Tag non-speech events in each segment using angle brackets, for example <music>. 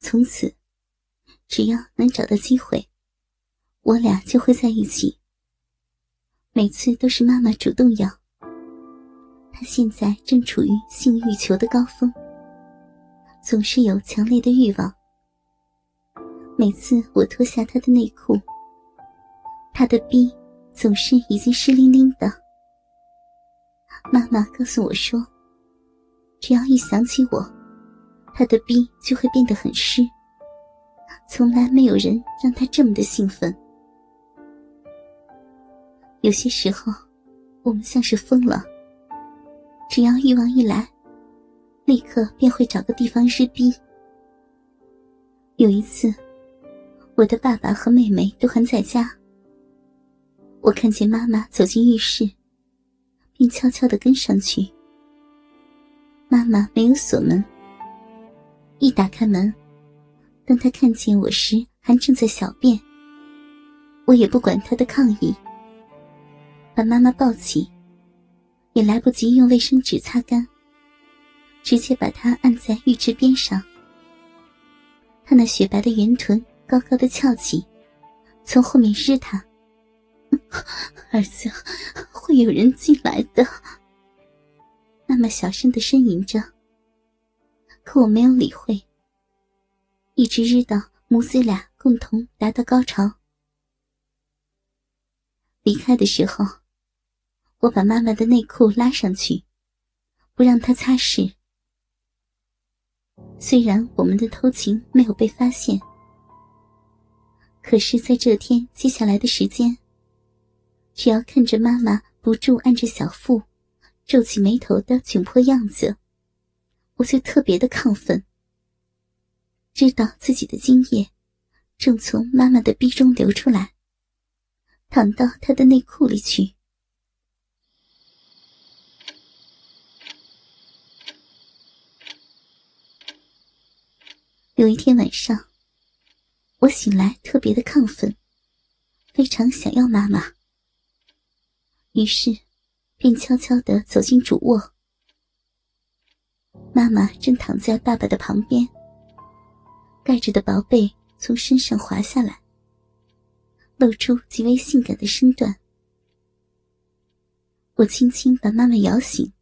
从此，只要能找到机会，我俩就会在一起。每次都是妈妈主动要。她现在正处于性欲求的高峰，总是有强烈的欲望。每次我脱下她的内裤，她的逼总是已经湿淋淋的。妈妈告诉我说，只要一想起我。他的逼就会变得很湿，从来没有人让他这么的兴奋。有些时候，我们像是疯了。只要欲望一来，立刻便会找个地方日逼。有一次，我的爸爸和妹妹都还在家，我看见妈妈走进浴室，并悄悄的跟上去。妈妈没有锁门。一打开门，当他看见我时，还正在小便。我也不管他的抗议，把妈妈抱起，也来不及用卫生纸擦干，直接把她按在浴池边上。他那雪白的圆臀高高的翘起，从后面湿他。儿子，会有人进来的。妈妈小声的呻吟着。可我没有理会，一直日到母子俩共同达到高潮。离开的时候，我把妈妈的内裤拉上去，不让她擦拭。虽然我们的偷情没有被发现，可是在这天接下来的时间，只要看着妈妈不住按着小腹、皱起眉头的窘迫样子。我就特别的亢奋，知道自己的精液正从妈妈的逼中流出来，淌到她的内裤里去。有一天晚上，我醒来特别的亢奋，非常想要妈妈，于是便悄悄的走进主卧。妈妈正躺在爸爸的旁边，盖着的薄被从身上滑下来，露出极为性感的身段。我轻轻把妈妈摇醒，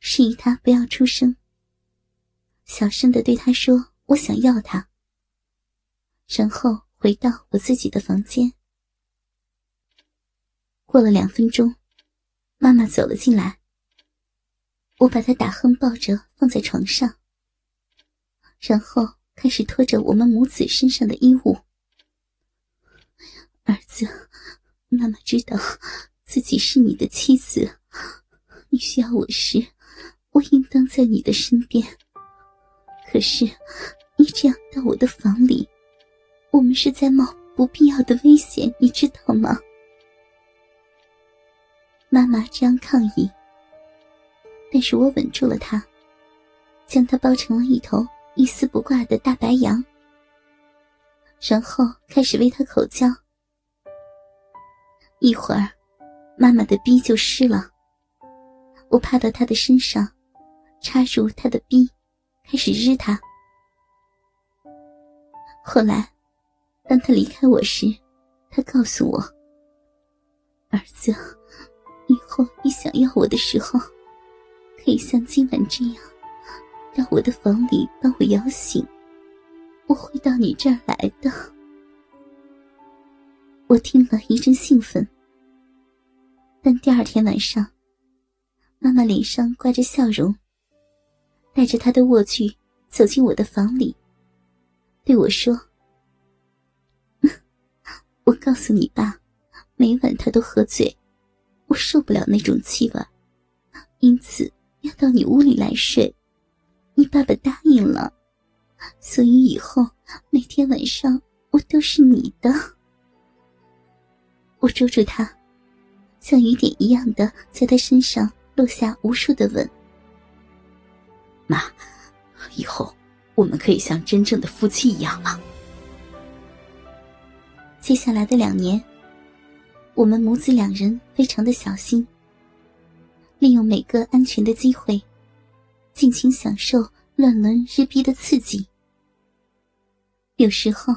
示意她不要出声，小声的对她说：“我想要她。”然后回到我自己的房间。过了两分钟，妈妈走了进来。我把他打横抱着放在床上，然后开始脱着我们母子身上的衣物。儿子，妈妈知道自己是你的妻子，你需要我时，我应当在你的身边。可是，你这样到我的房里，我们是在冒不必要的危险，你知道吗？妈妈这样抗议。但是我稳住了他，将他包成了一头一丝不挂的大白羊，然后开始为他口交。一会儿，妈妈的逼就湿了，我趴到他的身上，插入他的逼，开始日他。后来，当他离开我时，他告诉我：“儿子，以后你想要我的时候。”可以像今晚这样，到我的房里把我摇醒，我会到你这儿来的。我听了一阵兴奋，但第二天晚上，妈妈脸上挂着笑容，带着她的卧具走进我的房里，对我说：“ <laughs> 我告诉你爸，每晚他都喝醉，我受不了那种气味，因此。”要到你屋里来睡，你爸爸答应了，所以以后每天晚上我都是你的。我捉住他，像雨点一样的在他身上落下无数的吻。妈，以后我们可以像真正的夫妻一样了。接下来的两年，我们母子两人非常的小心。利用每个安全的机会，尽情享受乱伦日逼的刺激。有时候，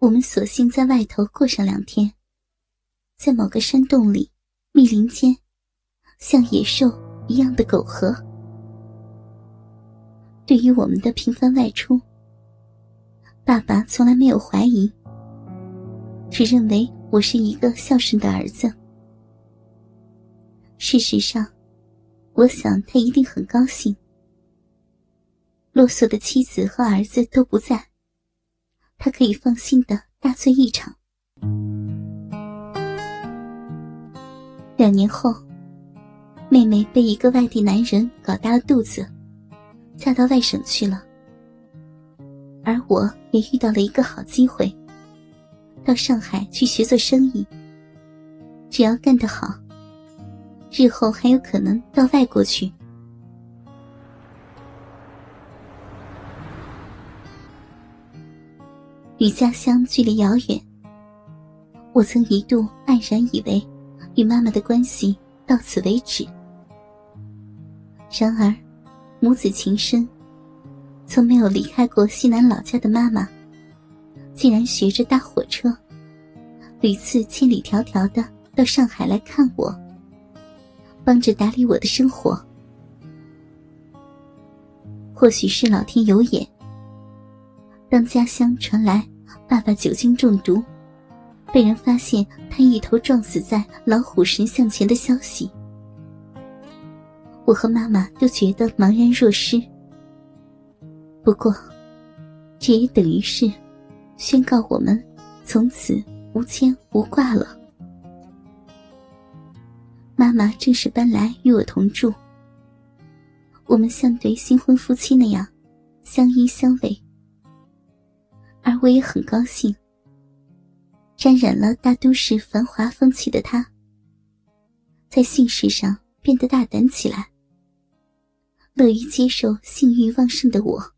我们索性在外头过上两天，在某个山洞里、密林间，像野兽一样的苟合。对于我们的频繁外出，爸爸从来没有怀疑，只认为我是一个孝顺的儿子。事实上，我想他一定很高兴。啰嗦的妻子和儿子都不在，他可以放心的大醉一场。两年后，妹妹被一个外地男人搞大了肚子，嫁到外省去了。而我也遇到了一个好机会，到上海去学做生意。只要干得好，日后还有可能到外国去。与家乡距离遥远，我曾一度黯然以为与妈妈的关系到此为止。然而，母子情深，从没有离开过西南老家的妈妈，竟然学着搭火车，屡次千里迢迢的到上海来看我，帮着打理我的生活。或许是老天有眼。当家乡传来爸爸酒精中毒，被人发现他一头撞死在老虎神像前的消息，我和妈妈都觉得茫然若失。不过，这也等于是宣告我们从此无牵无挂了。妈妈正式搬来与我同住，我们像对新婚夫妻那样相依相偎。而我也很高兴。沾染了大都市繁华风气的他，在性事上变得大胆起来，乐于接受性欲旺盛的我，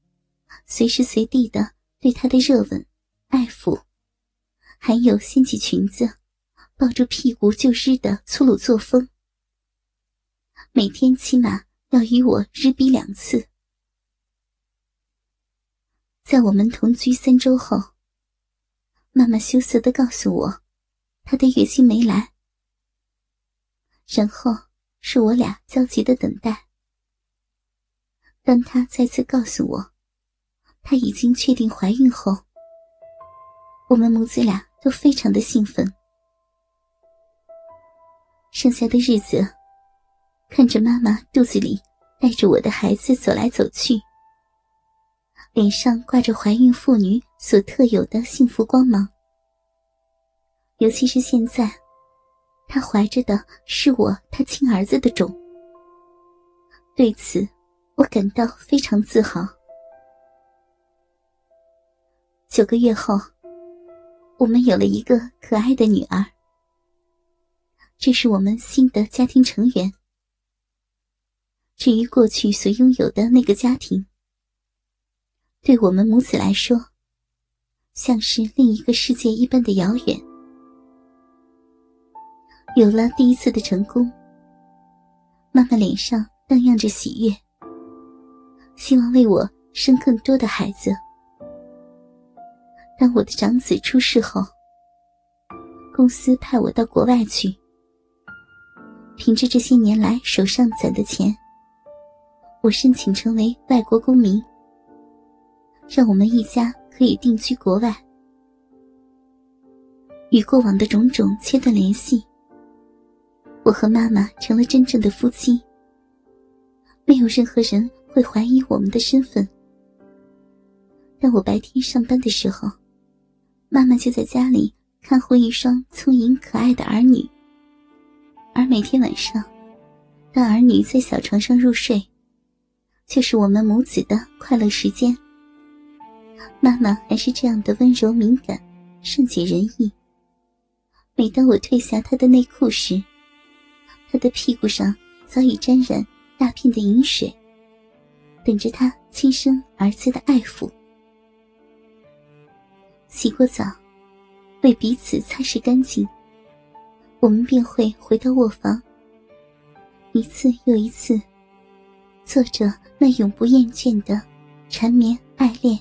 随时随地的对他的热吻、爱抚，还有掀起裙子、抱住屁股就湿的粗鲁作风，每天起码要与我日逼两次。在我们同居三周后，妈妈羞涩的告诉我，她的月经没来。然后是我俩焦急的等待。当她再次告诉我，她已经确定怀孕后，我们母子俩都非常的兴奋。剩下的日子，看着妈妈肚子里带着我的孩子走来走去。脸上挂着怀孕妇女所特有的幸福光芒，尤其是现在，她怀着的是我她亲儿子的种。对此，我感到非常自豪。九个月后，我们有了一个可爱的女儿，这是我们新的家庭成员。至于过去所拥有的那个家庭，对我们母子来说，像是另一个世界一般的遥远。有了第一次的成功，妈妈脸上荡漾着喜悦，希望为我生更多的孩子。当我的长子出世后，公司派我到国外去，凭着这些年来手上攒的钱，我申请成为外国公民。让我们一家可以定居国外，与过往的种种切断联系。我和妈妈成了真正的夫妻，没有任何人会怀疑我们的身份。当我白天上班的时候，妈妈就在家里看护一双聪颖可爱的儿女；而每天晚上，让儿女在小床上入睡，就是我们母子的快乐时间。妈妈还是这样的温柔敏感、善解人意。每当我褪下她的内裤时，她的屁股上早已沾染大片的饮水，等着她亲生儿子的爱抚。洗过澡，为彼此擦拭干净，我们便会回到卧房，一次又一次，作者那永不厌倦的缠绵爱恋。